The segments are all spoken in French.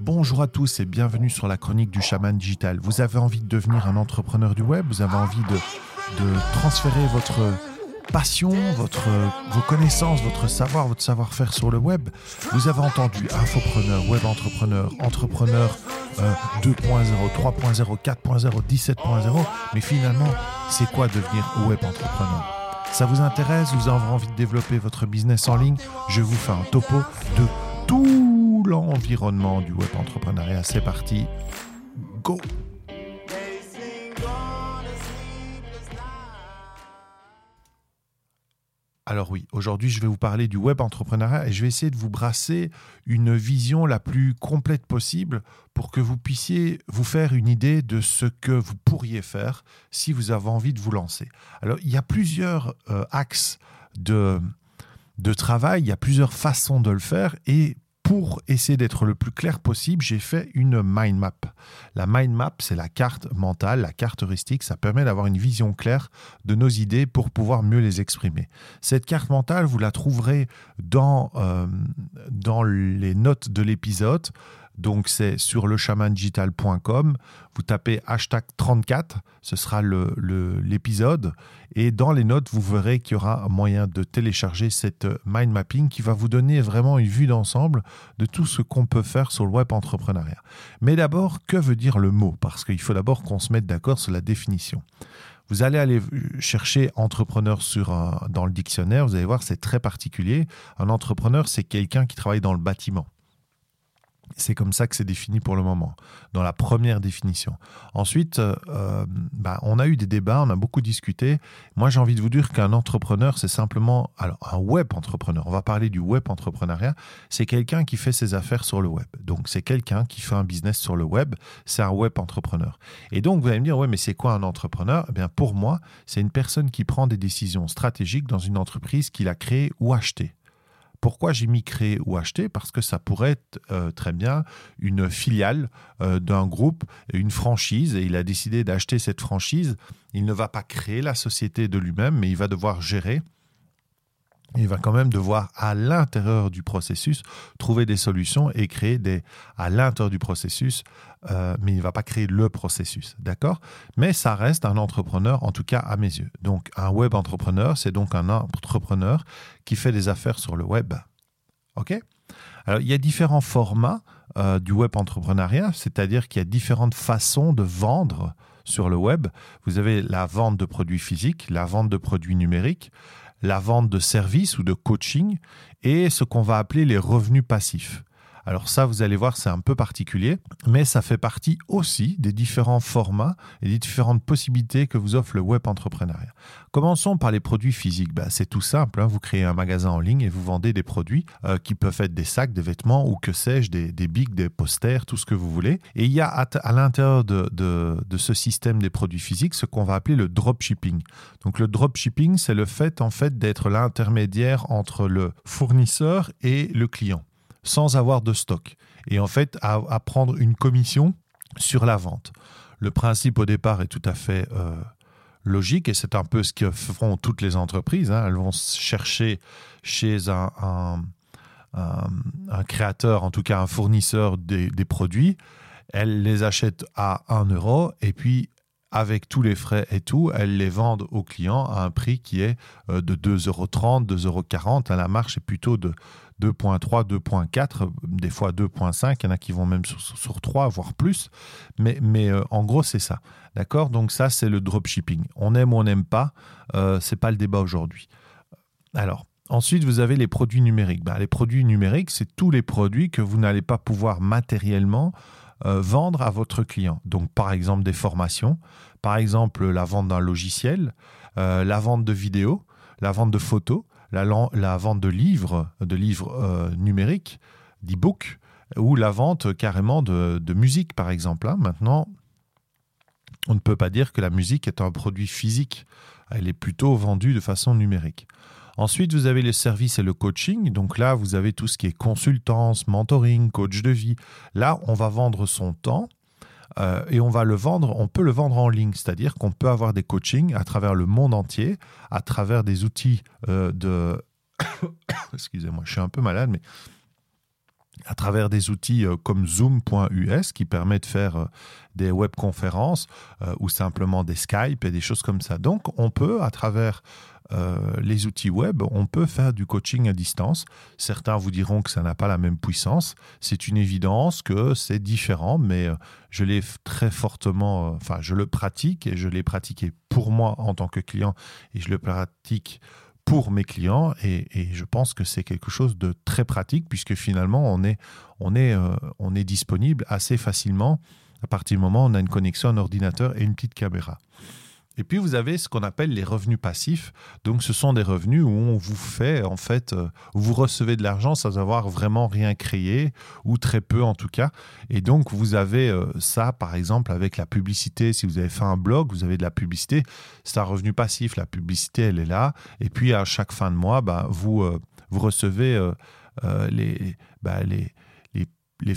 Bonjour à tous et bienvenue sur la chronique du chaman digital. Vous avez envie de devenir un entrepreneur du web, vous avez envie de, de transférer votre passion, votre, vos connaissances, votre savoir, votre savoir-faire sur le web? Vous avez entendu infopreneur, web entrepreneur, entrepreneur 2.0, 3.0, 4.0, 17.0. Mais finalement, c'est quoi devenir web entrepreneur? Ça vous intéresse? Vous avez envie de développer votre business en ligne? Je vous fais un topo de tout l'environnement du web entrepreneuriat. C'est parti. Go Alors oui, aujourd'hui je vais vous parler du web entrepreneuriat et je vais essayer de vous brasser une vision la plus complète possible pour que vous puissiez vous faire une idée de ce que vous pourriez faire si vous avez envie de vous lancer. Alors il y a plusieurs euh, axes de, de travail, il y a plusieurs façons de le faire et pour essayer d'être le plus clair possible, j'ai fait une mind map. La mind map, c'est la carte mentale, la carte heuristique. Ça permet d'avoir une vision claire de nos idées pour pouvoir mieux les exprimer. Cette carte mentale, vous la trouverez dans, euh, dans les notes de l'épisode. Donc c'est sur lechamandigital.com. Vous tapez hashtag 34, ce sera l'épisode. Et dans les notes, vous verrez qu'il y aura un moyen de télécharger cette mind mapping qui va vous donner vraiment une vue d'ensemble de tout ce qu'on peut faire sur le web entrepreneuriat. Mais d'abord, que veut dire le mot? Parce qu'il faut d'abord qu'on se mette d'accord sur la définition. Vous allez aller chercher entrepreneur sur dans le dictionnaire, vous allez voir, c'est très particulier. Un entrepreneur, c'est quelqu'un qui travaille dans le bâtiment. C'est comme ça que c'est défini pour le moment, dans la première définition. Ensuite, euh, euh, bah, on a eu des débats, on a beaucoup discuté. Moi, j'ai envie de vous dire qu'un entrepreneur, c'est simplement, alors un web entrepreneur, on va parler du web entrepreneuriat, c'est quelqu'un qui fait ses affaires sur le web. Donc, c'est quelqu'un qui fait un business sur le web, c'est un web entrepreneur. Et donc, vous allez me dire, ouais, mais c'est quoi un entrepreneur? Eh bien, pour moi, c'est une personne qui prend des décisions stratégiques dans une entreprise qu'il a créée ou achetée. Pourquoi j'ai mis créer ou acheter Parce que ça pourrait être euh, très bien une filiale euh, d'un groupe, une franchise, et il a décidé d'acheter cette franchise. Il ne va pas créer la société de lui-même, mais il va devoir gérer il va quand même devoir, à l'intérieur du processus, trouver des solutions et créer des, à l'intérieur du processus, euh, mais il ne va pas créer le processus, d'accord? Mais ça reste un entrepreneur, en tout cas à mes yeux. Donc, un web entrepreneur, c'est donc un entrepreneur qui fait des affaires sur le web. OK? Alors, il y a différents formats euh, du web entrepreneuriat, c'est-à-dire qu'il y a différentes façons de vendre sur le web. Vous avez la vente de produits physiques, la vente de produits numériques, la vente de services ou de coaching et ce qu'on va appeler les revenus passifs. Alors ça, vous allez voir, c'est un peu particulier, mais ça fait partie aussi des différents formats et des différentes possibilités que vous offre le web entrepreneuriat. Commençons par les produits physiques. Ben, c'est tout simple, hein. vous créez un magasin en ligne et vous vendez des produits euh, qui peuvent être des sacs, des vêtements ou que sais-je, des, des bics, des posters, tout ce que vous voulez. Et il y a à, l'intérieur de, de, ce système des produits physiques ce qu'on va appeler le dropshipping. Donc le dropshipping, c'est le fait en fait d'être l'intermédiaire entre le fournisseur et le client sans avoir de stock. Et en fait, à, prendre une commission sur la vente. Le principe au départ est tout à fait euh, logique et c'est un peu ce que feront toutes les entreprises. Hein. Elles vont chercher chez un, créateur, en tout cas un fournisseur des, produits. Elles les achètent à 1 euro et puis avec tous les frais et tout, elles les vendent aux clients à un prix qui est euh, de 2,30 euros, 2,40 euros. La marche est plutôt de 2.3, 2.4, des fois 2.5, il y en a qui vont même sur, 3, voire plus. Mais, mais euh, en gros, c'est ça. D'accord? Donc ça, c'est le dropshipping. On aime ou on n'aime pas, euh, c'est pas le débat aujourd'hui. Alors, ensuite, vous avez les produits numériques. Ben, les produits numériques, c'est tous les produits que vous n'allez pas pouvoir matériellement euh, vendre à votre client. Donc, par exemple, des formations, par exemple, la vente d'un logiciel, la vente de vidéos, la vente de photos, la, vente de livres, de livres euh, numériques, d'e-books, ou la vente carrément de, musique, par exemple. Hein. Maintenant, on ne peut pas dire que la musique est un produit physique. Elle est plutôt vendue de façon numérique. Ensuite, vous avez les services et le coaching. Donc là, vous avez tout ce qui est consultance, mentoring, coach de vie. Là, on va vendre son temps euh, et on va le vendre, on peut le vendre en ligne, c'est-à-dire qu'on peut avoir des coachings à travers le monde entier, à travers des outils euh, de... Excusez-moi, je suis un peu malade, mais à travers des outils euh, comme Zoom.us qui permet de faire euh, des webconférences euh, ou simplement des Skype et des choses comme ça. Donc, on peut, à travers les outils web, on peut faire du coaching à distance. Certains vous diront que ça n'a pas la même puissance. C'est une évidence que c'est différent, mais je l'ai très fortement, enfin, je le pratique et je l'ai pratiqué pour moi en tant que client et je le pratique pour mes clients et, je pense que c'est quelque chose de très pratique puisque finalement on est, on est, euh, on est disponible assez facilement à partir du moment où on a une connexion, un ordinateur et une petite caméra. Et puis vous avez ce qu'on appelle les revenus passifs. Donc ce sont des revenus où on vous fait en fait, euh, vous recevez de l'argent sans avoir vraiment rien créé ou très peu en tout cas. Et donc vous avez euh, ça par exemple avec la publicité. Si vous avez fait un blog, vous avez de la publicité, c'est un revenu passif. La publicité elle est là. Et puis à chaque fin de mois, bah, vous euh, vous recevez les, bah, les les,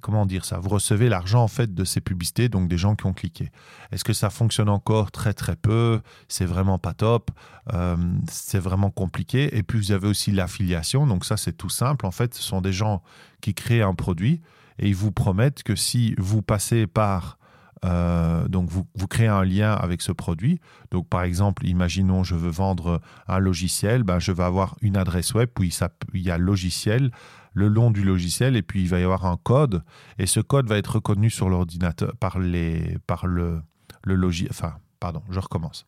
comment dire ça Vous recevez l'argent en fait de ces publicités, donc des gens qui ont cliqué. Est-ce que ça fonctionne encore très très peu? C'est vraiment pas top. Euh, c'est vraiment compliqué. Et puis vous avez aussi l'affiliation. Donc ça c'est tout simple. En fait, ce sont des gens qui créent un produit et ils vous promettent que si vous passez par euh, donc vous, vous, créez un lien avec ce produit. Donc par exemple, imaginons je veux vendre un logiciel, ben, je vais avoir une adresse web où il, il y a logiciel le long du logiciel et puis il va y avoir un code et ce code va être reconnu sur l'ordinateur par, les, par le, le logiciel. Enfin, pardon, je recommence.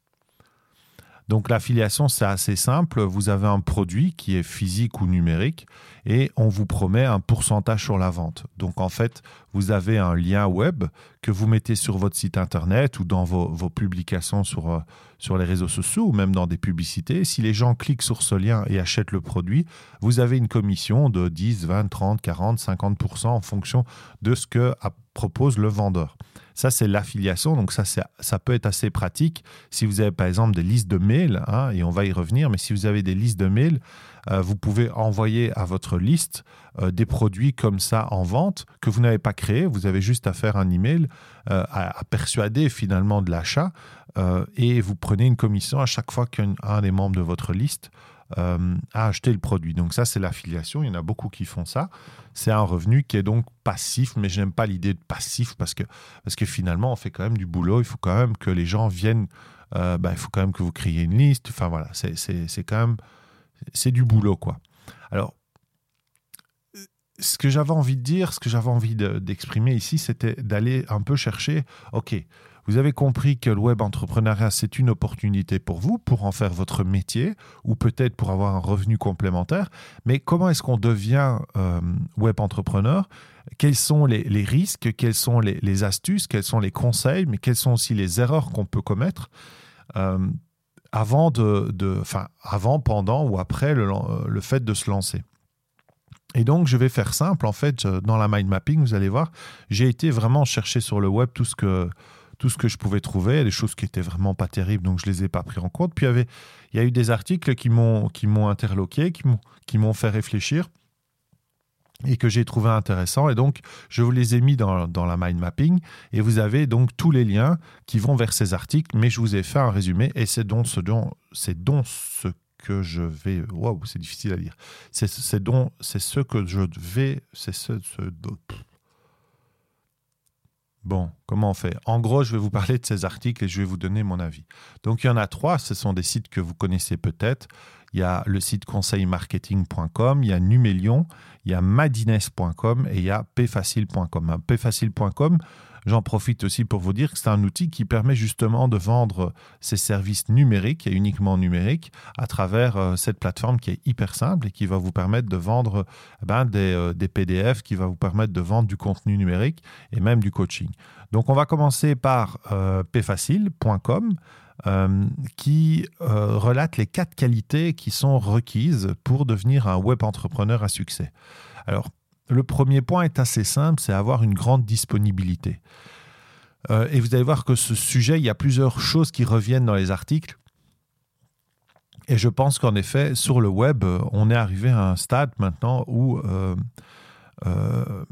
Donc l'affiliation, c'est assez simple. Vous avez un produit qui est physique ou numérique et on vous promet un pourcentage sur la vente. Donc en fait, vous avez un lien web que vous mettez sur votre site internet ou dans vos, publications sur, euh, sur les réseaux sociaux ou même dans des publicités. Si les gens cliquent sur ce lien et achètent le produit, vous avez une commission de 10, 20, 30, 40, 50% en fonction de ce que propose le vendeur. Ça, c'est l'affiliation. Donc, ça, ça peut être assez pratique si vous avez, par exemple, des listes de mails, hein, et on va y revenir, mais si vous avez des listes de mails, vous pouvez envoyer à votre liste euh, des produits comme ça en vente que vous n'avez pas créés. Vous avez juste à faire un email, euh, à, à, persuader finalement de l'achat, et vous prenez une commission à chaque fois qu'un des membres de votre liste euh, à acheter le produit. Donc ça, c'est l'affiliation. Il y en a beaucoup qui font ça. C'est un revenu qui est donc passif, mais je n'aime pas l'idée de passif parce que, parce que finalement, on fait quand même du boulot. Il faut quand même que les gens viennent. Euh, bah, il faut quand même que vous créiez une liste. Enfin voilà, c'est quand même... C'est du boulot, quoi. Alors, ce que j'avais envie de dire, ce que j'avais envie d'exprimer ici, c'était d'aller un peu chercher, OK, vous avez compris que le web entrepreneuriat, c'est une opportunité pour vous, pour en faire votre métier, ou peut-être pour avoir un revenu complémentaire. Mais comment est-ce qu'on devient euh, web entrepreneur? Quels sont les, risques? Quelles sont les, astuces? Quels sont les conseils? Mais quelles sont aussi les erreurs qu'on peut commettre? Euh, avant, de, avant, pendant ou après le, le fait de se lancer et donc, je vais faire simple. En fait, dans la mind mapping, vous allez voir, j'ai été vraiment chercher sur le web tout ce que, tout ce que je pouvais trouver, des choses qui étaient vraiment pas terribles, donc je les ai pas pris en compte. Puis il y, avait, il y a eu des articles qui m'ont interloqué, qui m'ont fait réfléchir et que j'ai trouvé intéressant. Et donc, je vous les ai mis dans, dans, la mind mapping. Et vous avez donc tous les liens qui vont vers ces articles. Mais je vous ai fait un résumé. Et c'est donc ce dont, c'est donc ce que je vais. Waouh, c'est difficile à lire. C'est, c'est, donc, c'est ce que je vais. C'est ce. ce Bon, comment on fait? En gros, je vais vous parler de ces articles et je vais vous donner mon avis. Donc, il y en a trois. Ce sont des sites que vous connaissez peut-être. Il y a le site conseilmarketing.com, il y a Numelion, il y a madines.com et il y a pfacile.com. pfacile.com, J'en profite aussi pour vous dire que c'est un outil qui permet justement de vendre ses services numériques et uniquement numériques à travers euh, cette plateforme qui est hyper simple et qui va vous permettre de vendre eh ben, euh, des, PDF, qui va vous permettre de vendre du contenu numérique et même du coaching. Donc on va commencer par euh, pfacile.com. qui relate les quatre qualités qui sont requises pour devenir un web entrepreneur à succès. Alors, le premier point est assez simple, c'est avoir une grande disponibilité. Euh, et vous allez voir que ce sujet, il y a plusieurs choses qui reviennent dans les articles. Et je pense qu'en effet, sur le web, on est arrivé à un stade maintenant où euh, euh,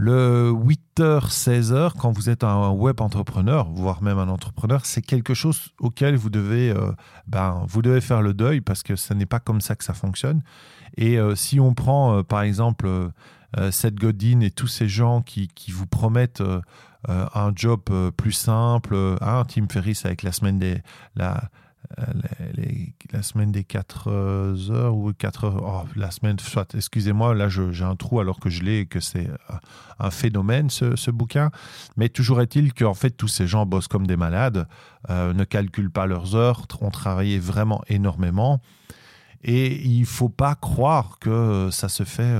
le 8 8h, 16h, quand vous êtes un web entrepreneur, voire même un entrepreneur, c'est quelque chose auquel vous devez, euh, ben, vous devez faire le deuil parce que ce n'est pas comme ça que ça fonctionne. Et euh, si on prend, par exemple, Seth Godin et tous ces gens qui, qui vous promettent un job plus simple, hein, Tim Ferriss avec la semaine des... La, euh, la semaine des 4 euh, heures ou 4 heures, oh, la semaine, soit, excusez-moi, là j'ai un trou alors que je l'ai et que c'est un phénomène ce, bouquin, mais toujours est-il qu'en fait tous ces gens bossent comme des malades, euh, ne calculent pas leurs heures, ont travaillé vraiment énormément. Et il faut pas croire que ça se fait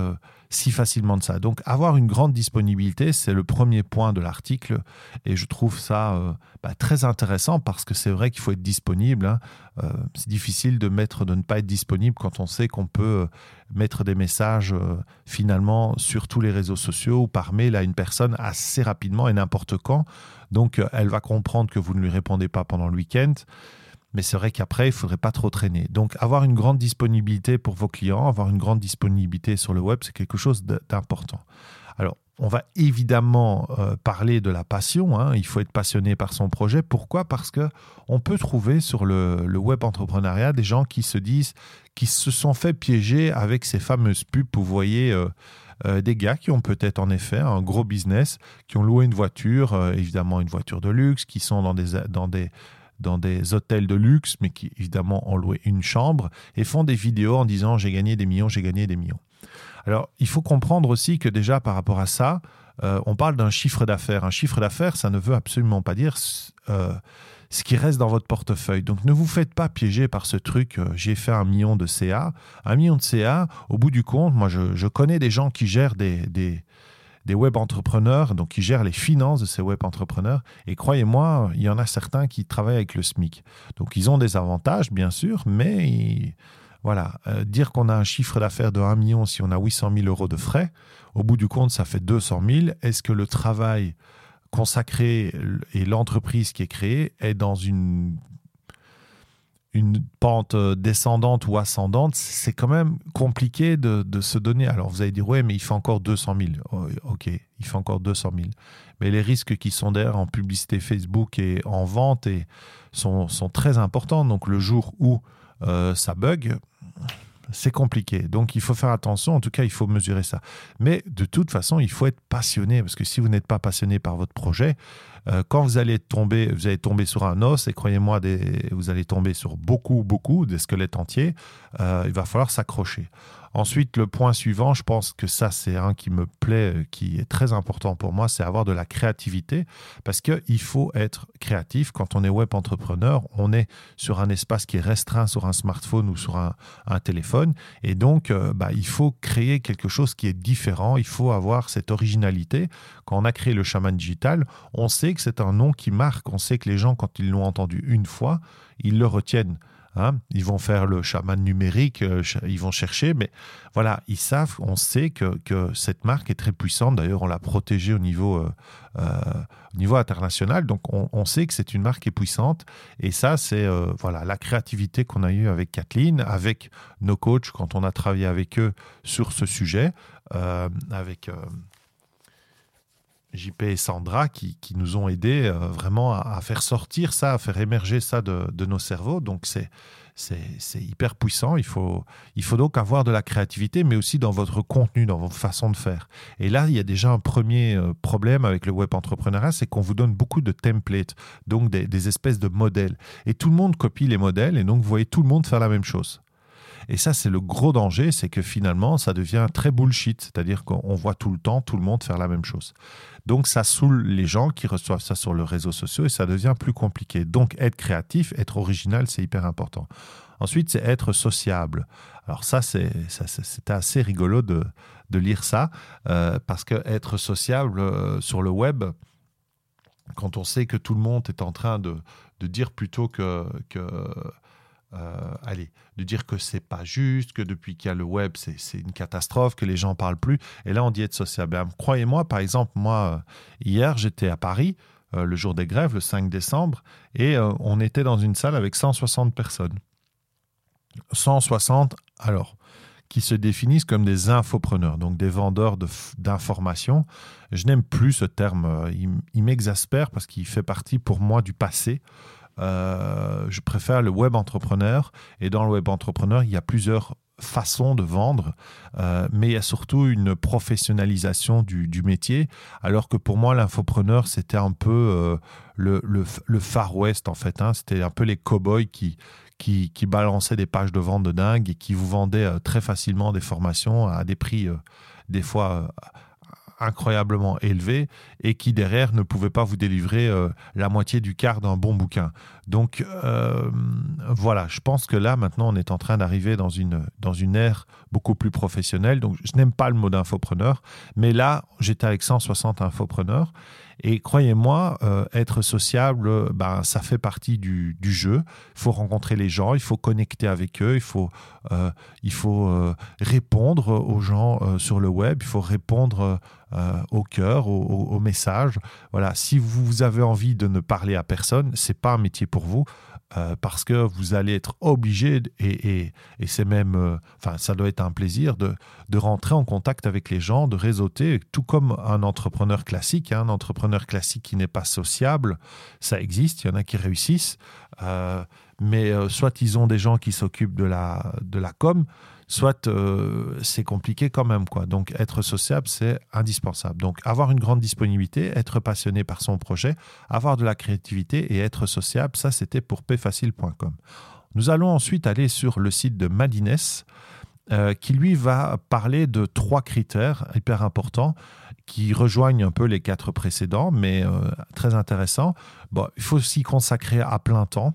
si facilement de ça. Donc avoir une grande disponibilité, c'est le premier point de l'article et je trouve ça euh, bah, très intéressant parce que c'est vrai qu'il faut être disponible. Hein. Euh, c'est difficile de mettre de ne pas être disponible quand on sait qu'on peut euh, mettre des messages finalement sur tous les réseaux sociaux ou par mail à une personne assez rapidement et n'importe quand. Donc elle va comprendre que vous ne lui répondez pas pendant le week-end. Mais c'est vrai qu'après, il ne faudrait pas trop traîner. Donc, avoir une grande disponibilité pour vos clients, avoir une grande disponibilité sur le web, c'est quelque chose d'important. Alors, on va évidemment euh, parler de la passion. Hein. Il faut être passionné par son projet. Pourquoi? Parce que on peut trouver sur le, web entrepreneuriat des gens qui se disent, qui se sont fait piéger avec ces fameuses pubs. Vous voyez. Euh, euh, des gars qui ont peut-être en effet un gros business, qui ont loué une voiture, évidemment une voiture de luxe, qui sont dans des, dans des dans des hôtels de luxe, mais qui évidemment ont loué une chambre, et font des vidéos en disant j'ai gagné des millions, j'ai gagné des millions. Alors il faut comprendre aussi que déjà par rapport à ça, euh, on parle d'un chiffre d'affaires. Un chiffre d'affaires, ça ne veut absolument pas dire euh, ce qui reste dans votre portefeuille. Donc ne vous faites pas piéger par ce truc, euh, j'ai fait un million de CA. Un million de CA, au bout du compte, moi je, connais des gens qui gèrent des, des web entrepreneurs, donc qui gèrent les finances de ces web entrepreneurs. Et croyez-moi, il y en a certains qui travaillent avec le SMIC. Donc ils ont des avantages, bien sûr, mais voilà, euh, dire qu'on a un chiffre d'affaires de 1 million si on a 800 000 euros de frais, au bout du compte, ça fait 200 000. Est-ce que le travail consacré et l'entreprise qui est créée est dans une une pente euh, descendante ou ascendante, c'est quand même compliqué de, se donner. Alors vous allez dire, ouais, mais il fait encore 200 000. ok, il fait encore 200 000. Mais les risques qui sont derrière en publicité Facebook et en vente sont très importants. Donc le jour où euh, ça bug, c'est compliqué. Donc il faut faire attention, en tout cas il faut mesurer ça. Mais de toute façon, il faut être passionné, parce que si vous n'êtes pas passionné par votre projet, euh, quand vous allez tomber, vous allez tomber sur un os, et croyez-moi, vous allez tomber sur beaucoup, beaucoup, des squelettes entiers, euh, il va falloir s'accrocher. Ensuite, le point suivant, je pense que ça, c'est un qui me plaît, euh, qui est très important pour moi, c'est avoir de la créativité, parce qu'il faut être créatif. Quand on est web entrepreneur, on est sur un espace qui est restreint sur un smartphone ou sur un, téléphone, et donc, euh, bah, il faut créer quelque chose qui est différent, il faut avoir cette originalité. Quand on a créé le chaman digital, on sait que c'est un nom qui marque, on sait que les gens, quand ils l'ont entendu une fois, ils le retiennent. Hein, ils vont faire le chaman numérique, euh, ils vont chercher, mais voilà, ils savent, on sait que, cette marque est très puissante. D'ailleurs, on l'a protégée au niveau, euh, euh, niveau international, donc on, sait que c'est une marque qui est puissante. Et ça, c'est voilà la créativité qu'on a eue avec Kathleen, avec nos coachs quand on a travaillé avec eux sur ce sujet, avec JP et Sandra qui, nous ont aidés euh, vraiment à, faire sortir ça, à faire émerger ça de, nos cerveaux. Donc c'est, c'est, hyper puissant. Il faut, il faut donc avoir de la créativité, mais aussi dans votre contenu, dans votre façon de faire. Et là, il y a déjà un premier euh, problème avec le web entrepreneuriat, c'est qu'on vous donne beaucoup de templates, donc des, des espèces de modèles. Et tout le monde copie les modèles, et donc vous voyez tout le monde faire la même chose. Et ça, c'est le gros danger, c'est que finalement, ça devient très bullshit, c'est-à-dire qu'on voit tout le temps tout le monde faire la même chose. Donc, ça saoule les gens qui reçoivent ça sur les réseaux sociaux et ça devient plus compliqué. Donc, être créatif, être original, c'est hyper important. Ensuite, c'est être sociable. Alors ça, c'est assez rigolo de, lire ça, euh, parce que être sociable euh, sur le web, quand on sait que tout le monde est en train de, dire plutôt que euh, allez, de dire que c'est pas juste, que depuis qu'il y a le web, c'est une catastrophe, que les gens parlent plus. Et là, on dit être sociable. Ben, croyez-moi, par exemple, moi, hier, j'étais à Paris, euh, le jour des grèves, le 5 décembre, et euh, on était dans une salle avec 160 personnes. 160, alors, qui se définissent comme des infopreneurs, donc des vendeurs d'informations. Je n'aime plus ce terme, euh, il, m'exaspère parce qu'il fait partie pour moi du passé. Euh, je préfère le web entrepreneur et dans le web entrepreneur, il y a plusieurs façons de vendre, euh, mais il y a surtout une professionnalisation du, métier, alors que pour moi, l'infopreneur, c'était un peu le, le, Far West, en fait. Hein. C'était un peu les cow-boys qui, qui, qui, balançaient des pages de vente de dingue et qui vous vendaient très facilement des formations à des prix, des fois incroyablement élevé et qui derrière ne pouvait pas vous délivrer euh, la moitié du quart d'un bon bouquin. Donc euh, voilà, je pense que là maintenant on est en train d'arriver dans une, dans une ère beaucoup plus professionnelle. Donc je n'aime pas le mot d'infopreneur, mais là j'étais avec 160 infopreneurs et croyez-moi, euh, être sociable, ben, ça fait partie du, jeu. Il faut rencontrer les gens, il faut connecter avec eux, il faut, il faut répondre aux gens sur le web, il faut répondre euh, au cœur, au, message. Voilà, si vous avez envie de ne parler à personne, c'est pas un métier pour vous. Euh, parce que vous allez être obligé, et, c'est même, euh, enfin, ça doit être un plaisir de, de, rentrer en contact avec les gens, de réseauter, tout comme un entrepreneur classique. Hein, un entrepreneur classique qui n'est pas sociable, ça existe, il y en a qui réussissent, mais soit ils ont des gens qui s'occupent de la, de la com, soit euh, c'est compliqué quand même. Quoi. Donc être sociable, c'est indispensable. Donc avoir une grande disponibilité, être passionné par son projet, avoir de la créativité et être sociable, ça c'était pour pfacile.com. Nous allons ensuite aller sur le site de Madines. Euh, qui lui va parler de trois critères hyper importants qui rejoignent un peu les quatre précédents, mais euh, très intéressants. Bon, il faut s'y consacrer à plein temps.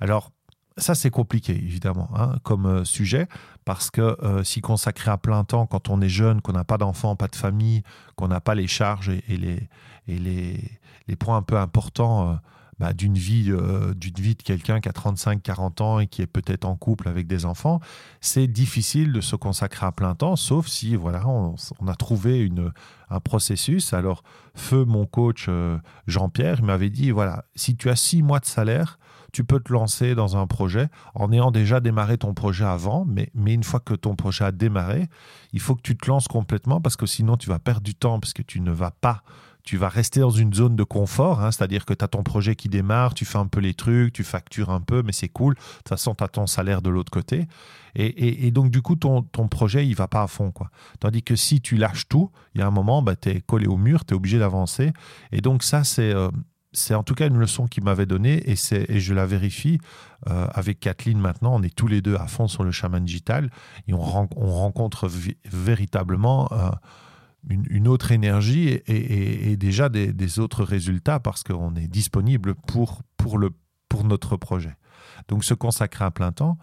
Alors, ça, c'est compliqué, évidemment, hein, comme euh, sujet, parce que euh, s'y consacrer à plein temps quand on est jeune, qu'on n'a pas d'enfants, pas de famille, qu'on n'a pas les charges et, les, et les, les, points un peu importants euh, bah, d'une vie, d'une vie de quelqu'un qui a 35-40 ans et qui est peut-être en couple avec des enfants, c'est difficile de se consacrer à plein temps, sauf si voilà, on, on a trouvé une, un processus. Alors, feu mon coach Jean-Pierre, il m'avait dit, voilà, si tu as six mois de salaire, tu peux te lancer dans un projet en ayant déjà démarré ton projet avant, mais, une fois que ton projet a démarré, il faut que tu te lances complètement parce que sinon tu vas perdre du temps parce que tu ne vas pas tu vas rester dans une zone de confort, hein, c'est-à-dire que tu as ton projet qui démarre, tu fais un peu les trucs, tu factures un peu, mais c'est cool. De toute façon, tu as ton salaire de l'autre côté. Et, donc, du coup, ton, ton projet, il va pas à fond. Quoi. Tandis que si tu lâches tout, il y a un moment, bah, tu es collé au mur, tu es obligé d'avancer. Et donc, ça, c'est euh, c'est en tout cas une leçon qu'il m'avait donnée et, et je la vérifie euh, avec Kathleen maintenant. On est tous les deux à fond sur le chaman digital et on, rencontre véritablement euh, une, autre énergie et, déjà des, autres résultats parce qu'on est disponible pour, pour, le, pour notre projet. Donc se consacrer à plein temps.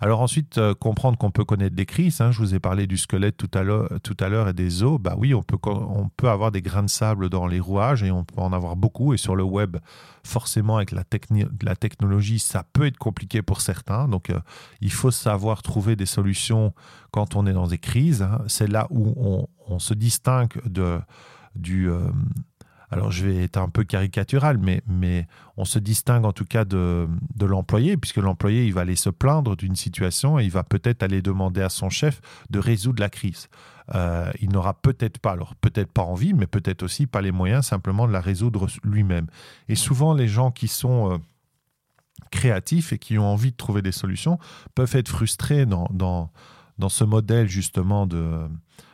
Alors ensuite, euh, comprendre qu'on peut connaître des crises. Hein. je vous ai parlé du squelette tout à l'heure et des os. Bah oui, on peut, on peut avoir des grains de sable dans les rouages et on peut en avoir beaucoup. Et sur le web, forcément, avec la, la technologie, ça peut être compliqué pour certains. Donc euh, il faut savoir trouver des solutions quand on est dans des crises. Hein. C'est là où on, se distingue de, du... Euh, alors je vais être un peu caricatural, mais, mais on se distingue en tout cas de, de l'employé, puisque l'employé, il va aller se plaindre d'une situation et il va peut-être aller demander à son chef de résoudre la crise. Euh, il n'aura peut-être pas, alors peut-être pas envie, mais peut-être aussi pas les moyens simplement de la résoudre lui-même. Et souvent, les gens qui sont... Euh, créatifs et qui ont envie de trouver des solutions peuvent être frustrés dans, dans, dans ce modèle justement de,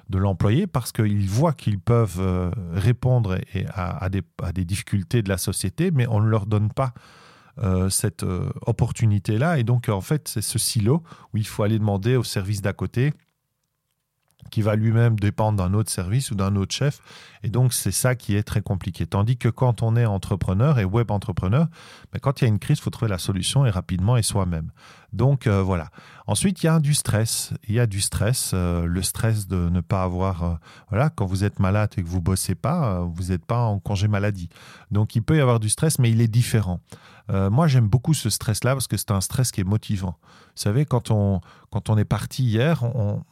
de l'employé parce qu'ils voient qu'ils peuvent euh, répondre à, des, difficultés de la société, mais on ne leur donne pas euh, cette euh, opportunité-là. Et donc, en fait, c'est ce silo où il faut aller demander au service d'à côté qui va lui-même dépendre d'un autre service ou d'un autre chef. Et donc, c'est ça qui est très compliqué. Tandis que quand on est entrepreneur et web entrepreneur, ben, quand il y a une crise, il faut trouver la solution et rapidement et soi-même. Donc, euh, voilà. Ensuite, il y a du stress. Il y a du stress, euh, le stress de ne pas avoir... Euh, voilà, quand vous êtes malade et que vous bossez pas, vous n'êtes pas en congé maladie. Donc, il peut y avoir du stress, mais il est différent. moi, j'aime beaucoup ce stress-là parce que c'est un stress qui est motivant. Vous savez, quand on, quand on est parti hier, on,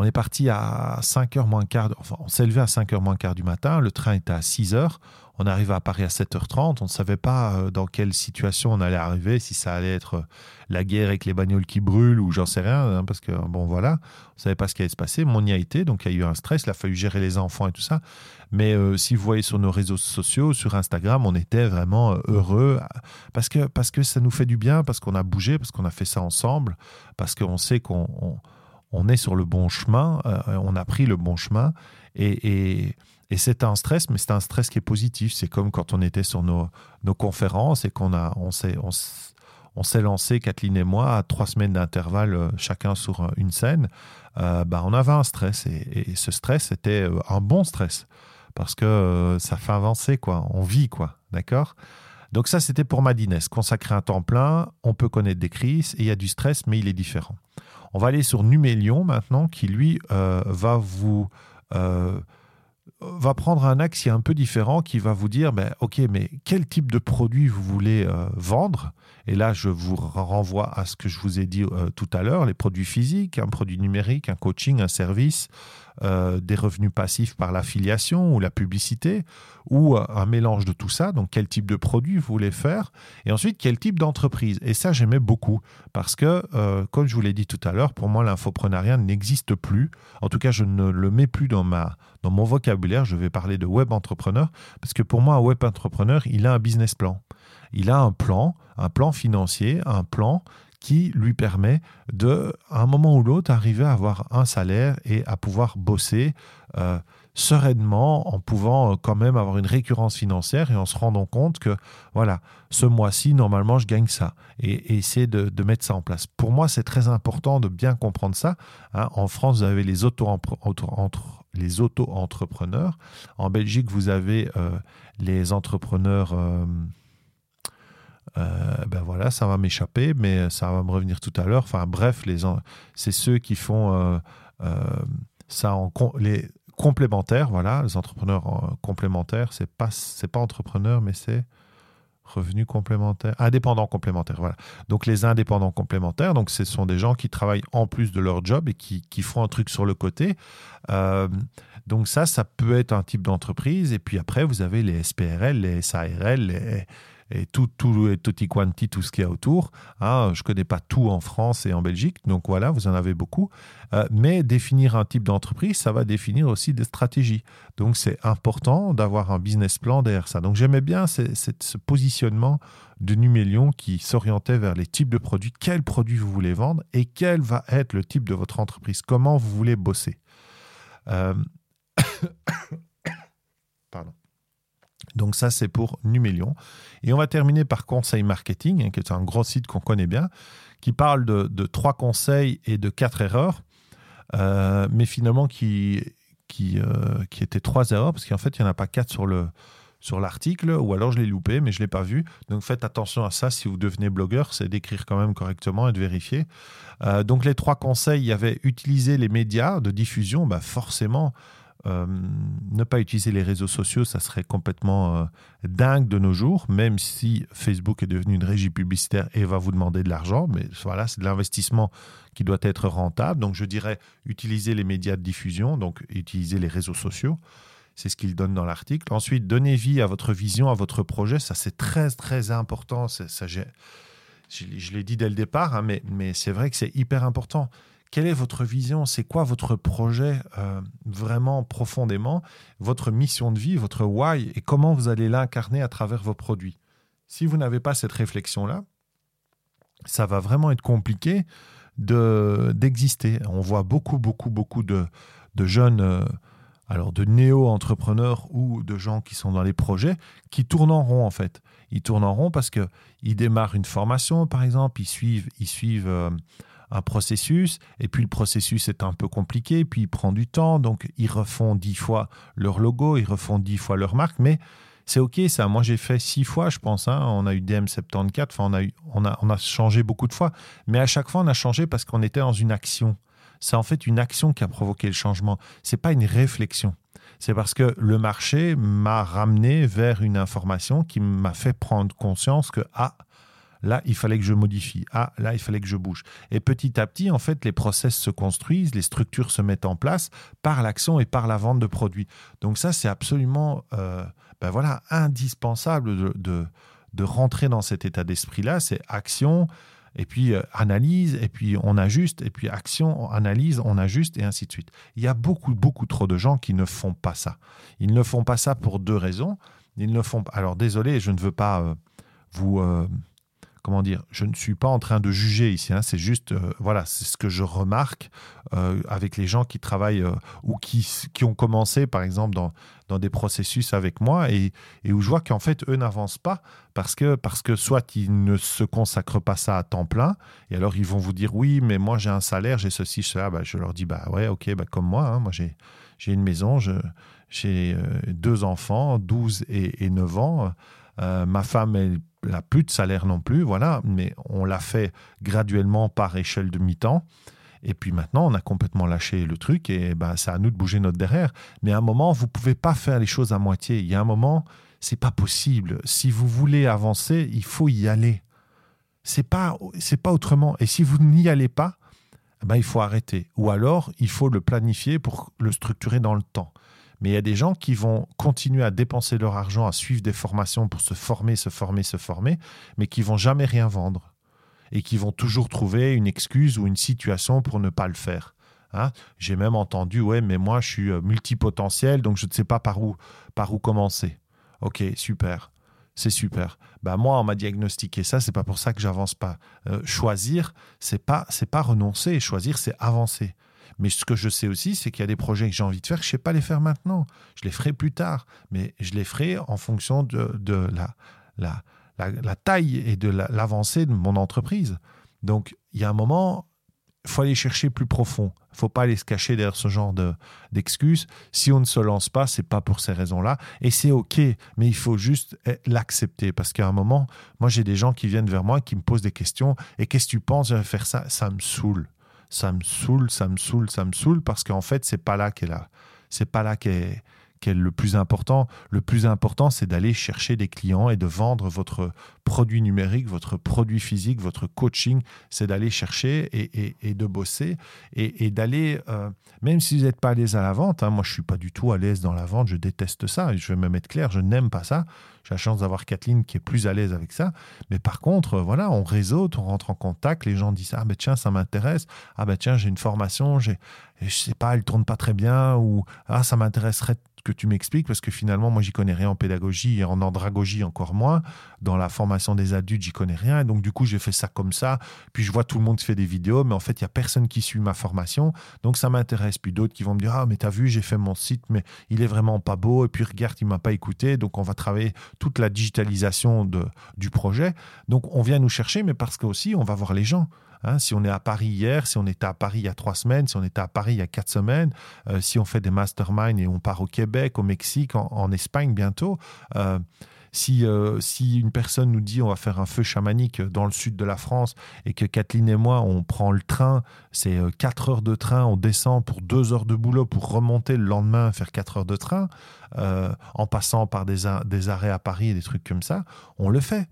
on est parti à 5h moins quart, enfin on s'est levé à 5h moins quart du matin, le train était à 6h, on arrive à Paris à 7h30, on ne savait pas euh, dans quelle situation on allait arriver, si ça allait être euh, la guerre avec les bagnoles qui brûlent ou j'en sais rien, hein, parce que bon voilà, on ne savait pas ce qui allait se passer, mais on y a été, donc il y a eu un stress, il a fallu gérer les enfants et tout ça. Mais euh, si vous voyez sur nos réseaux sociaux, sur Instagram, on était vraiment heureux parce que, parce que ça nous fait du bien, parce qu'on a bougé, parce qu'on a fait ça ensemble, parce qu'on sait qu'on on, est sur le bon chemin, on a pris le bon chemin et c'est un stress, mais c'est un stress qui est positif. C'est comme quand on était sur nos, nos conférences et qu'on a, on s'est, on, s'est lancé, Kathleen et moi, à trois semaines d'intervalle, euh, chacun sur euh, une scène. Euh, bah, on avait un stress et, ce stress était un bon stress parce que ça fait avancer, quoi. On vit, quoi. D'accord? Donc ça, c'était pour Madines. Consacrer un temps plein, on peut connaître des crises et il y a du stress, mais il est différent. On va aller sur Numélion maintenant, qui lui va vous va prendre un axe un peu différent, qui va vous dire, ben, OK, mais quel type de produit vous voulez euh, vendre? Et là, je vous renvoie à ce que je vous ai dit euh, tout à l'heure, les produits physiques, un produit numérique, un coaching, un service, euh, des revenus passifs par l'affiliation ou la publicité, ou euh, un mélange de tout ça. Donc, quel type de produit vous voulez faire? Et ensuite, quel type d'entreprise? Et ça, j'aimais beaucoup parce que, euh, comme je vous l'ai dit tout à l'heure, pour moi, l'infoprenariat n'existe plus. En tout cas, je ne le mets plus dans, ma, dans mon vocabulaire. Je vais parler de web entrepreneur parce que pour moi, un web entrepreneur, il a un business plan. Il a un plan, un plan financier, un plan qui lui permet de, un moment ou l'autre, arriver à avoir un salaire et à pouvoir bosser euh, sereinement en pouvant euh, quand même avoir une récurrence financière et en se rendant compte que, voilà, ce mois-ci, normalement, je gagne ça et, essayer de, mettre ça en place. Pour moi, c'est très important de bien comprendre ça. Hein. En France, vous avez les auto-entrepreneurs. en Belgique, vous avez euh, les entrepreneurs... ben voilà, ça va m'échapper, mais ça va me revenir tout à l'heure. Enfin bref, les c'est ceux qui font euh, euh, ça en les complémentaires, voilà, les entrepreneurs complémentaires. C'est pas c'est pas entrepreneur, mais c'est revenus complémentaires, indépendants complémentaires, voilà. Donc les indépendants complémentaires, donc ce sont des gens qui travaillent en plus de leur job et qui, qui font un truc sur le côté. donc ça, ça peut être un type d'entreprise. Et puis après, vous avez les SPRL, les SARL, les et tout, tout, et tutti quanti, tout ce qu'il y a autour. Hein, je ne connais pas tout en France et en Belgique, donc voilà, vous en avez beaucoup. Euh, mais définir un type d'entreprise, ça va définir aussi des stratégies. Donc c'est important d'avoir un business plan derrière ça. Donc j'aimais bien ce, positionnement de Numélion qui s'orientait vers les types de produits, quels produits vous voulez vendre et quel va être le type de votre entreprise, comment vous voulez bosser. Euh. Donc ça, c'est pour Numélion. Et on va terminer par Conseil Marketing, hein, qui est un gros site qu'on connaît bien, qui parle de, trois conseils et de quatre erreurs, euh, mais finalement qui, qui, euh, qui étaient trois erreurs, parce qu'en fait, il n'y en a pas quatre sur le sur l'article, ou alors je l'ai loupé, mais je ne l'ai pas vu. Donc faites attention à ça si vous devenez blogueur, c'est d'écrire quand même correctement et de vérifier. Euh, donc les trois conseils, il y avait utiliser les médias de diffusion, bah forcément, euh, ne pas utiliser les réseaux sociaux, ça serait complètement euh, dingue de nos jours, même si Facebook est devenu une régie publicitaire et va vous demander de l'argent. Mais voilà, c'est de l'investissement qui doit être rentable. Donc je dirais utiliser les médias de diffusion, donc utiliser les réseaux sociaux. C'est ce qu'il donne dans l'article. Ensuite, donner vie à votre vision, à votre projet. Ça, c'est très, très important. Ça, je, l'ai dit dès le départ, hein, mais c'est vrai que c'est hyper important. Quelle est votre vision? C'est quoi votre projet euh, vraiment profondément? Votre mission de vie, votre why et comment vous allez l'incarner à travers vos produits? Si vous n'avez pas cette réflexion-là, ça va vraiment être compliqué d'exister. On voit beaucoup, beaucoup, beaucoup de, jeunes, euh, alors de néo-entrepreneurs ou de gens qui sont dans les projets, qui tournent en rond en fait. Ils tournent en rond parce qu'ils démarrent une formation, par exemple, ils suivent, ils suivent euh, un processus, et puis le processus est un peu compliqué, puis il prend du temps, donc ils refont dix fois leur logo, ils refont dix fois leur marque, mais c'est ok ça. Moi j'ai fait six fois, je pense. Hein. On a eu DM74, enfin on a, on, a, on a changé beaucoup de fois, mais à chaque fois on a changé parce qu'on était dans une action. C'est en fait une action qui a provoqué le changement. C'est pas une réflexion. C'est parce que le marché m'a ramené vers une information qui m'a fait prendre conscience que ah là, il fallait que je modifie. Ah, là, il fallait que je bouge. Et petit à petit, en fait, les process se construisent, les structures se mettent en place par l'action et par la vente de produits. Donc ça, c'est absolument euh, ben voilà, indispensable de, de, rentrer dans cet état d'esprit-là. C'est action, et puis euh, analyse, et puis on ajuste, et puis action, analyse, on ajuste, et ainsi de suite. Il y a beaucoup, beaucoup trop de gens qui ne font pas ça. Ils ne font pas ça pour deux raisons. Ils ne font. Alors désolé, je ne veux pas euh, vous comment dire, je ne suis pas en train de juger ici, hein, c'est juste, euh, voilà, c'est ce que je remarque euh, avec les gens qui travaillent euh, ou qui, qui ont commencé, par exemple, dans, dans des processus avec moi et, où je vois qu'en fait, eux n'avancent pas parce que, parce que soit ils ne se consacrent pas ça à temps plein et alors ils vont vous dire, oui, mais moi j'ai un salaire, j'ai ceci, cela, bah, je leur dis, bah ouais, ok, bah, comme moi, hein, moi j'ai, j'ai une maison, j'ai deux enfants, 12 et, et 9 ans. Ma femme, elle n'a plus de salaire non plus, voilà, mais on l'a fait graduellement par échelle de mi-temps. Et puis maintenant, on a complètement lâché le truc et ben, c'est à nous de bouger notre derrière. Mais à un moment, vous ne pouvez pas faire les choses à moitié. Il y a un moment, c'est pas possible. Si vous voulez avancer, il faut y aller. C'est pas, c'est pas autrement. Et si vous n'y allez pas, ben, il faut arrêter. Ou alors, il faut le planifier pour le structurer dans le temps. Mais il y a des gens qui vont continuer à dépenser leur argent, à suivre des formations pour se former, se former, se former, mais qui vont jamais rien vendre. Et qui vont toujours trouver une excuse ou une situation pour ne pas le faire. Hein. J'ai même entendu, ouais, mais moi je suis euh, multipotentiel, donc je ne sais pas par où, par où commencer. Ok, super. C'est super. Ben moi, on m'a diagnostiqué ça, c'est pas pour ça que j'avance pas. Euh, choisir, c'est pas, c'est pas renoncer. Choisir, c'est avancer. Mais ce que je sais aussi, c'est qu'il y a des projets que j'ai envie de faire, je ne sais pas les faire maintenant. Je les ferai plus tard, mais je les ferai en fonction de, la, la, la, taille et de l'avancée de mon entreprise. Donc, il y a un moment, il faut aller chercher plus profond. Il ne faut pas aller se cacher derrière ce genre d'excuses. si on ne se lance pas, c'est pas pour ces raisons-là. Et c'est OK, mais il faut juste eh, l'accepter. Parce qu'à un moment, moi, j'ai des gens qui viennent vers moi, qui me posent des questions. Et qu'est-ce que tu penses de faire ça? Ça me saoule ça me saoule, ça me saoule, ça me saoule, parce qu'en fait, c'est pas là qu'elle a, c'est pas là qu'est est le plus important. Le plus important, c'est d'aller chercher des clients et de vendre votre produit numérique, votre produit physique, votre coaching. C'est d'aller chercher et, de bosser et, d'aller, euh, même si vous n'êtes pas à l'aise à la vente, hein, moi je suis pas du tout à l'aise dans la vente, je déteste ça, je vais me mettre clair, je n'aime pas ça. J'ai la chance d'avoir Kathleen qui est plus à l'aise avec ça. Mais par contre, voilà, on réseaute, on rentre en contact, les gens disent Ah ben tiens, ça m'intéresse. Ah ben tiens, j'ai une formation, j'ai, je sais pas, elle tourne pas très bien, ou Ah, ça m'intéresserait que tu m'expliques, parce que finalement, moi, j'y connais rien en pédagogie et en andragogie encore moins. Dans la formation des adultes, j'y connais rien. donc, du coup, j'ai fait ça comme ça. Puis, je vois tout le monde fait des vidéos, mais en fait, il y a personne qui suit ma formation. Donc, ça m'intéresse. Puis, d'autres qui vont me dire Ah, mais t'as vu, j'ai fait mon site, mais il est vraiment pas beau. Et puis, regarde, il m'a pas écouté. Donc, on va travailler toute la digitalisation de, du projet. Donc, on vient nous chercher, mais parce que aussi, on va voir les gens. Hein, si on est à Paris hier, si on était à Paris il y a trois semaines, si on était à Paris il y a quatre semaines, euh, si on fait des masterminds et on part au Québec, au Mexique, en, Espagne bientôt, euh, si, euh, si une personne nous dit on va faire un feu chamanique dans le sud de la France et que Kathleen et moi on prend le train, c'est quatre heures de train, on descend pour deux heures de boulot pour remonter le lendemain faire quatre heures de train, en passant par des, des arrêts à Paris et des trucs comme ça, on le fait.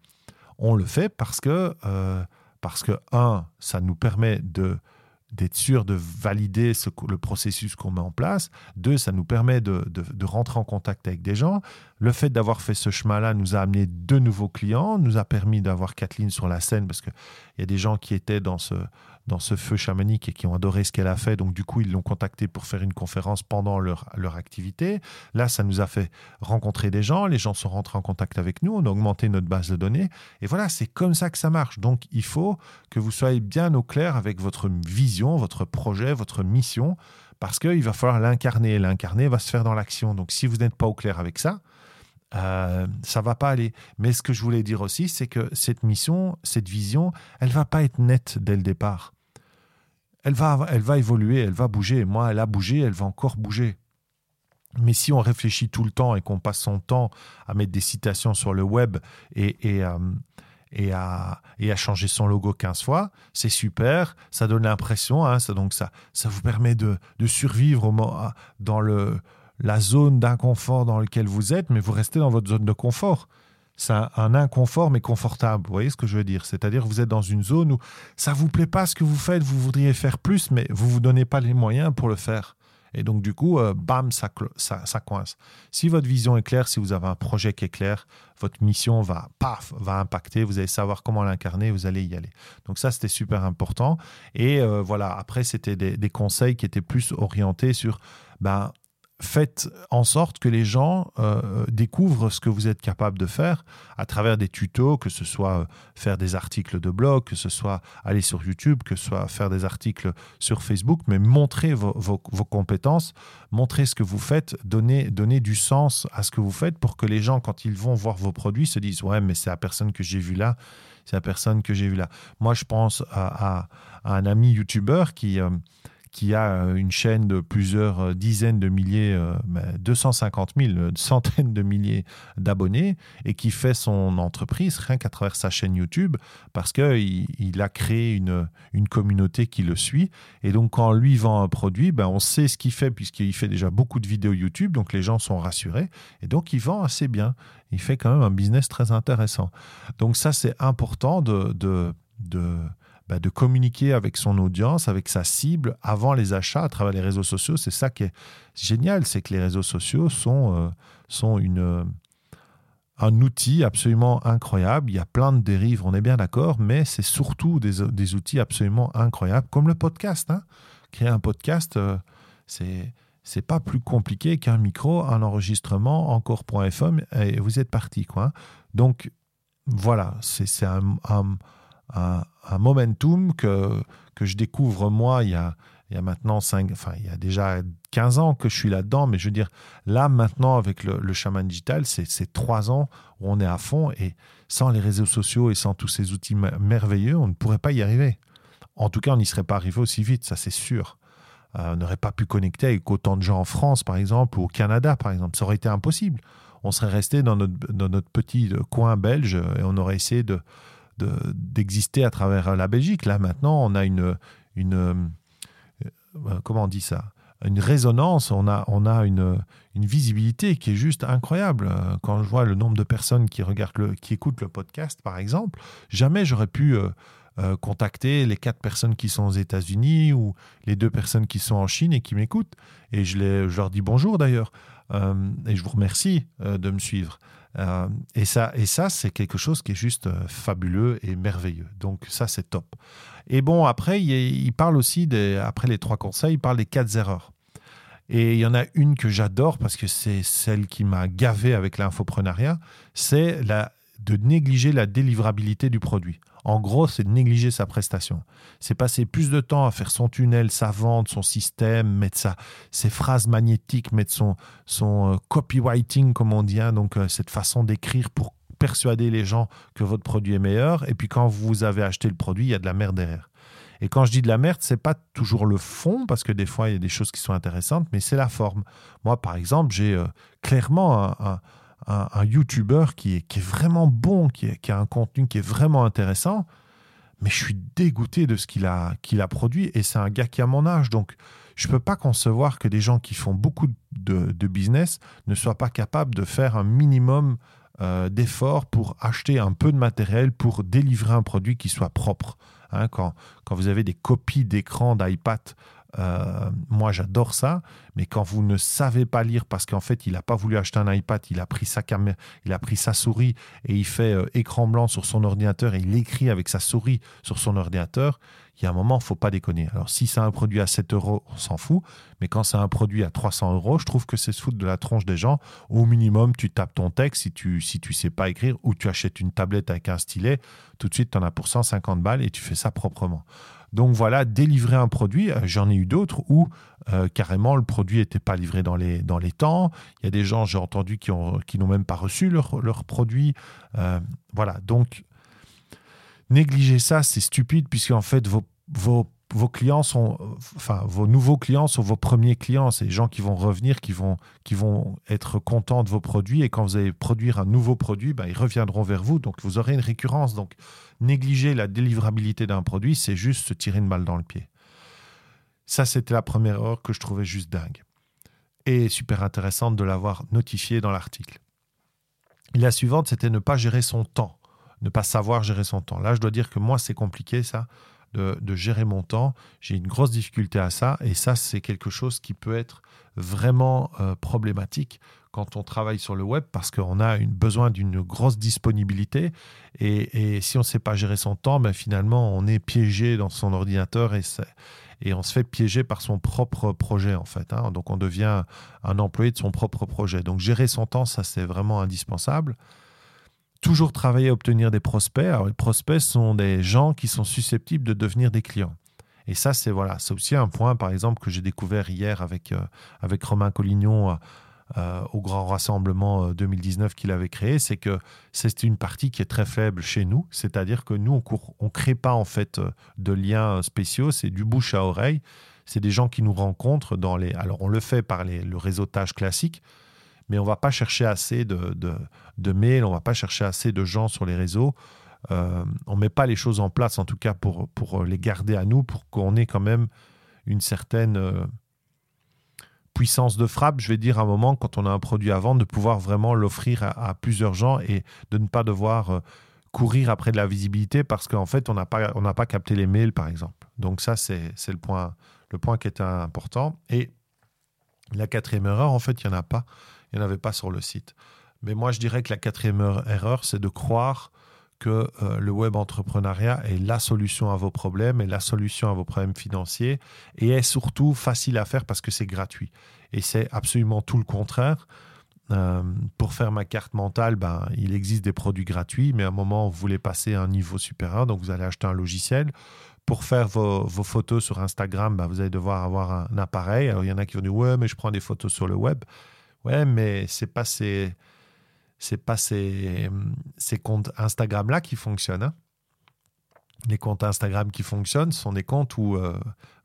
On le fait parce que parce que, un, ça nous permet de d'être sûr de valider le processus qu'on met en place. Deux, ça nous permet de, de, rentrer en contact avec des gens. Le fait d'avoir fait ce chemin-là nous a amené de nouveaux clients, nous a permis d'avoir Kathleen sur la scène parce qu'il y a des gens qui étaient dans ce, dans ce feu chamanique et qui ont adoré ce qu'elle a fait. Donc, du coup, ils l'ont contacté pour faire une conférence pendant leur, leur activité. Là, ça nous a fait rencontrer des gens. Les gens sont rentrés en contact avec nous. On a augmenté notre base de données. Et voilà, c'est comme ça que ça marche. Donc, il faut que vous soyez bien au clair avec votre vision, votre projet, votre mission, parce qu'il va falloir l'incarner. L'incarner va se faire dans l'action. Donc, si vous n'êtes pas au clair avec ça, euh, ça va pas aller. Mais ce que je voulais dire aussi, c'est que cette mission, cette vision, elle va pas être nette dès le départ elle va, elle va évoluer, elle va bouger. Moi, elle a bougé, elle va encore bouger. Mais si on réfléchit tout le temps et qu'on passe son temps à mettre des citations sur le web et, et, euh, et, à, et à, changer son logo 15 fois, c'est super, ça donne l'impression, hein, ça, donc ça, ça vous permet de, de survivre dans le, la zone d'inconfort dans laquelle vous êtes, mais vous restez dans votre zone de confort. C'est un, inconfort mais confortable. Vous voyez ce que je veux dire? C'est-à-dire vous êtes dans une zone où ça vous plaît pas ce que vous faites, vous voudriez faire plus, mais vous vous donnez pas les moyens pour le faire. Et donc, du coup, euh, bam, ça, ça, coince. Si votre vision est claire, si vous avez un projet qui est clair, votre mission va, paf, va impacter. Vous allez savoir comment l'incarner, vous allez y aller. Donc, ça, c'était super important. Et euh, voilà, après, c'était des, des, conseils qui étaient plus orientés sur ben, faites en sorte que les gens euh, découvrent ce que vous êtes capable de faire à travers des tutos, que ce soit euh, faire des articles de blog, que ce soit aller sur YouTube, que ce soit faire des articles sur Facebook, mais montrer vos, compétences, montrer ce que vous faites, donner du sens à ce que vous faites pour que les gens, quand ils vont voir vos produits, se disent Ouais, mais c'est la personne que j'ai vue là, c'est la personne que j'ai vue là. Moi, je pense à, un ami YouTuber qui... Euh, qui a euh, une chaîne de plusieurs euh, dizaines de milliers, 250 000, centaines de milliers d'abonnés, et qui fait son entreprise rien qu'à travers sa chaîne YouTube, parce qu'il il a créé une, une communauté qui le suit. Et donc, quand lui vend un produit, ben, on sait ce qu'il fait, puisqu'il fait déjà beaucoup de vidéos YouTube, donc les gens sont rassurés, et donc il vend assez bien. Il fait quand même un business très intéressant. Donc ça, c'est important de, de bah, de communiquer avec son audience, avec sa cible avant les achats à travers les réseaux sociaux. C'est ça qui est génial, c'est que les réseaux sociaux sont, euh, sont une, euh, un outil absolument incroyable. Il y a plein de dérives, on est bien d'accord, mais c'est surtout des, outils absolument incroyables, comme le podcast. Hein. Créer un podcast, euh, c'est c'est pas plus compliqué qu'un micro, un enregistrement, encore.fm, et vous êtes parti. Quoi. Donc, voilà, c'est un, momentum que, que je découvre moi il y a, il y a maintenant 5, enfin il y a déjà 15 ans que je suis là-dedans, mais je veux dire, là maintenant avec le, chaman digital, c'est 3 ans où on est à fond et sans les réseaux sociaux et sans tous ces outils merveilleux, on ne pourrait pas y arriver. En tout cas, on n'y serait pas arrivé aussi vite, ça c'est sûr. Euh, on n'aurait pas pu connecter avec autant de gens en France, par exemple, ou au Canada, par exemple. Ça aurait été impossible. On serait resté dans notre, dans notre petit coin belge et on aurait essayé de, d'exister à travers la Belgique. Là, maintenant, on a une, euh, euh, comment on dit ça? Une résonance, on a, une, visibilité qui est juste incroyable. Quand je vois le nombre de personnes qui, regardent le, qui écoutent le podcast, par exemple, jamais j'aurais pu euh, contacter les quatre personnes qui sont aux États-Unis ou les deux personnes qui sont en Chine et qui m'écoutent. Et je, leur dis bonjour d'ailleurs. et je vous remercie de me suivre. Euh, et ça, et ça c'est quelque chose qui est juste euh, fabuleux et merveilleux. Donc ça, c'est top. Et bon, après, il, parle aussi, après les trois conseils, il parle des quatre erreurs. Et il y en a une que j'adore parce que c'est celle qui m'a gavé avec l'infoprenariat, c'est la, de négliger la délivrabilité du produit. En gros, c'est de négliger sa prestation. C'est passer plus de temps à faire son tunnel, sa vente, son système, mettre sa, ses phrases magnétiques, mettre son, son euh, copywriting, comme on dit, hein, donc euh, cette façon d'écrire pour persuader les gens que votre produit est meilleur. Et puis quand vous avez acheté le produit, il y a de la merde derrière. Et quand je dis de la merde, c'est pas toujours le fond, parce que des fois, il y a des choses qui sont intéressantes, mais c'est la forme. Moi, par exemple, j'ai euh, clairement un un, YouTuber qui est, qui est vraiment bon, qui, a un contenu qui est vraiment intéressant, mais je suis dégoûté de ce qu'il a, produit et c'est un gars qui a mon âge. Donc, je ne peux pas concevoir que des gens qui font beaucoup de, de business ne soient pas capables de faire un minimum euh, d'efforts pour acheter un peu de matériel pour délivrer un produit qui soit propre. Hein, quand, quand vous avez des copies d'écran d'iPad euh, moi, j'adore ça, mais quand vous ne savez pas lire parce qu'en fait, il n'a pas voulu acheter un iPad, il a pris sa caméra, il a pris sa souris et il fait euh, écran blanc sur son ordinateur et il écrit avec sa souris sur son ordinateur. Il y a un moment, faut pas déconner. Alors, si c'est un produit à 7 euros, on s'en fout. Mais quand c'est un produit à 300 euros, je trouve que c'est se foutre de la tronche des gens. Au minimum, tu tapes ton texte si tu si tu sais pas écrire ou tu achètes une tablette avec un stylet. Tout de suite, tu en as pour 150 balles et tu fais ça proprement. Donc voilà, délivrer un produit, euh, j'en ai eu d'autres où euh, carrément le produit n'était pas livré dans les, dans les temps. Il y a des gens, j'ai entendu, qui n'ont qui même pas reçu leur, leur produit. Euh, voilà, donc négliger ça, c'est stupide puisque en fait vos, vos vos clients sont, enfin, vos nouveaux clients sont vos premiers clients. C'est les gens qui vont revenir, qui vont, qui vont être contents de vos produits. Et quand vous allez produire un nouveau produit, ben, ils reviendront vers vous. Donc, vous aurez une récurrence. Donc, négliger la délivrabilité d'un produit, c'est juste se tirer une balle dans le pied. Ça, c'était la première erreur que je trouvais juste dingue. Et super intéressante de l'avoir notifié dans l'article. La suivante, c'était ne pas gérer son temps, ne pas savoir gérer son temps. Là, je dois dire que moi, c'est compliqué ça, de, gérer mon temps. J'ai une grosse difficulté à ça, et ça, c'est quelque chose qui peut être vraiment euh, problématique quand on travaille sur le web parce qu'on a besoin d'une grosse disponibilité et, si on ne sait pas gérer son temps, ben finalement on est piégé dans son ordinateur et, et on se fait piéger par son propre projet en fait. Hein. Donc on devient un employé de son propre projet. Donc gérer son temps, ça c'est vraiment indispensable. Toujours travailler à obtenir des prospects. Alors les prospects sont des gens qui sont susceptibles de devenir des clients. Et ça, c'est voilà, c'est aussi un point, par exemple, que j'ai découvert hier avec, euh, avec Romain Collignon euh, au grand rassemblement 2019 euh, qu'il avait créé, c'est que c'est une partie qui est très faible chez nous, c'est-à-dire que nous, on ne crée pas en fait euh, de liens spéciaux, c'est du bouche à oreille, c'est des gens qui nous rencontrent dans les... Alors on le fait par le réseautage classique, mais on va pas chercher assez de, mails, on va pas chercher assez de gens sur les réseaux. on ne met pas les choses en place, en tout cas pour, pour les garder à nous, pour qu'on ait quand même une certaine puissance de frappe, je vais dire, à un moment, quand on a un produit à vendre, de pouvoir vraiment l'offrir à, plusieurs gens et de ne pas devoir euh, courir après de la visibilité parce qu'en fait, on n'a pas, pas capté les mails, par exemple. Donc ça, c'est le point, le point qui est important. Et la quatrième erreur, en fait, il n'y en a pas. Il n'y en avait pas sur le site. Mais moi, je dirais que la quatrième erreur, c'est de croire que euh, le web entrepreneuriat est la solution à vos problèmes, est la solution à vos problèmes financiers et est surtout facile à faire parce que c'est gratuit. Et c'est absolument tout le contraire. Euh, pour faire ma carte mentale, ben, il existe des produits gratuits, mais à un moment, vous voulez passer à un niveau supérieur, donc vous allez acheter un logiciel. Pour faire vos, photos sur Instagram, ben, vous allez devoir avoir un, appareil. Alors, il y en a qui vont dire Ouais, mais je prends des photos sur le web. Ouais, mais c'est pas ces c'est pas ces, comptes Instagram-là qui fonctionnent. Hein. Les comptes Instagram qui fonctionnent sont des comptes où euh,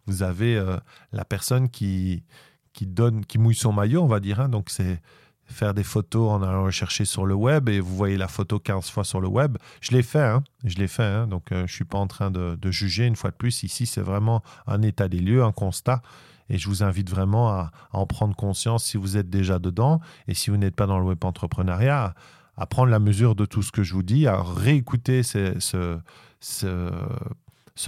vous avez euh, la personne qui, qui donne, qui mouille son maillot, on va dire. Hein. Donc, c'est faire des photos en allant chercher sur le web et vous voyez la photo 15 fois sur le web. Je l'ai fait, hein. je l'ai fait. Donc, euh, je ne suis pas en train de, de, juger une fois de plus. Ici, c'est vraiment un état des lieux, un constat. Et je vous invite vraiment à, en prendre conscience si vous êtes déjà dedans et si vous n'êtes pas dans le web entrepreneuriat, à, prendre la mesure de tout ce que je vous dis, à réécouter ce,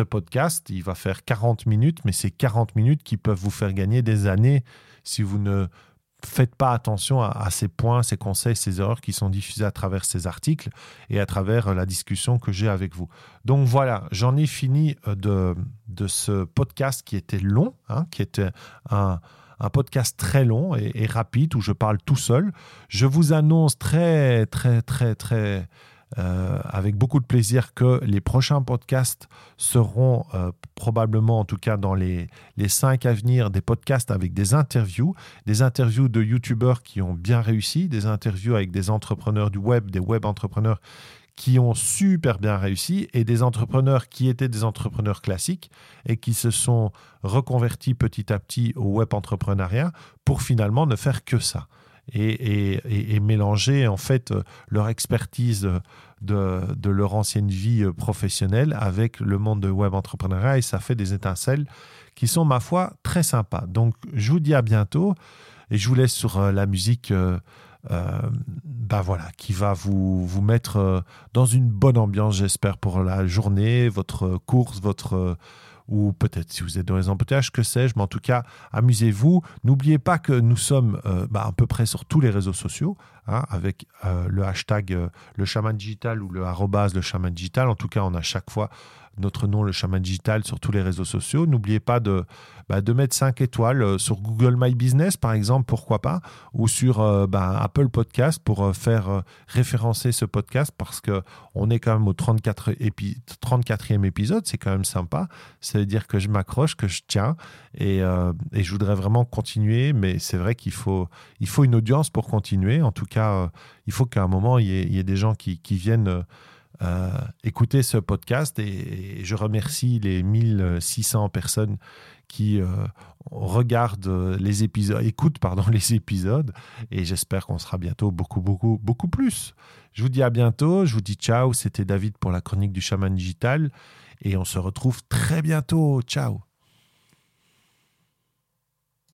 podcast. Il va faire 40 minutes, mais c'est 40 minutes qui peuvent vous faire gagner des années si vous ne faites pas attention à, ces points, ces conseils, ces erreurs qui sont diffusés à travers ces articles et à travers la discussion que j'ai avec vous. Donc voilà, j'en ai fini euh, de, de ce podcast qui était long, hein, qui était un, podcast très long et, rapide où je parle tout seul. Je vous annonce très, très, très, très euh, avec beaucoup de plaisir que les prochains podcasts seront euh, probablement, en tout cas dans les, les cinq à venir, des podcasts avec des interviews, des interviews de YouTubeurs qui ont bien réussi, des interviews avec des entrepreneurs du web, des web entrepreneurs qui ont super bien réussi et des entrepreneurs qui étaient des entrepreneurs classiques et qui se sont reconvertis petit à petit au web entrepreneuriat pour finalement ne faire que ça et, mélanger en fait leur expertise de, leur ancienne vie professionnelle avec le monde de web entrepreneuriat et ça fait des étincelles qui sont ma foi très sympas. Donc je vous dis à bientôt et je vous laisse sur euh, la musique. Euh, euh, bah voilà, qui va vous, vous mettre dans une bonne ambiance, j'espère, pour la journée, votre course, votre, ou peut-être si vous êtes dans les embouteillages, que sais-je, mais en tout cas, amusez-vous. N'oubliez pas que nous sommes euh, bah, à peu près sur tous les réseaux sociaux, hein, avec euh, le hashtag euh, le chaman digital ou le arrobase le digital. En tout cas, on a chaque fois notre nom, le chaman digital, sur tous les réseaux sociaux. N'oubliez pas de, bah, de mettre 5 étoiles euh, sur Google My Business, par exemple, pourquoi pas, ou sur euh, bah, Apple Podcast pour euh, faire référencer ce podcast parce qu'on est quand même au 34 épi 34e épisode, c'est quand même sympa. Ça veut dire que je m'accroche, que je tiens et, et, je voudrais vraiment continuer, mais c'est vrai qu'il faut, il faut une audience pour continuer. En tout cas, il faut qu'à un moment, il y, ait, des gens qui viennent euh, écouter ce podcast et, je remercie les 1600 personnes qui euh, regardent les épisodes, écoutent pardon les épisodes et j'espère qu'on sera bientôt beaucoup beaucoup beaucoup plus. Je vous dis à bientôt, je vous dis ciao, c'était David pour la chronique du chaman digital et on se retrouve très bientôt. Ciao.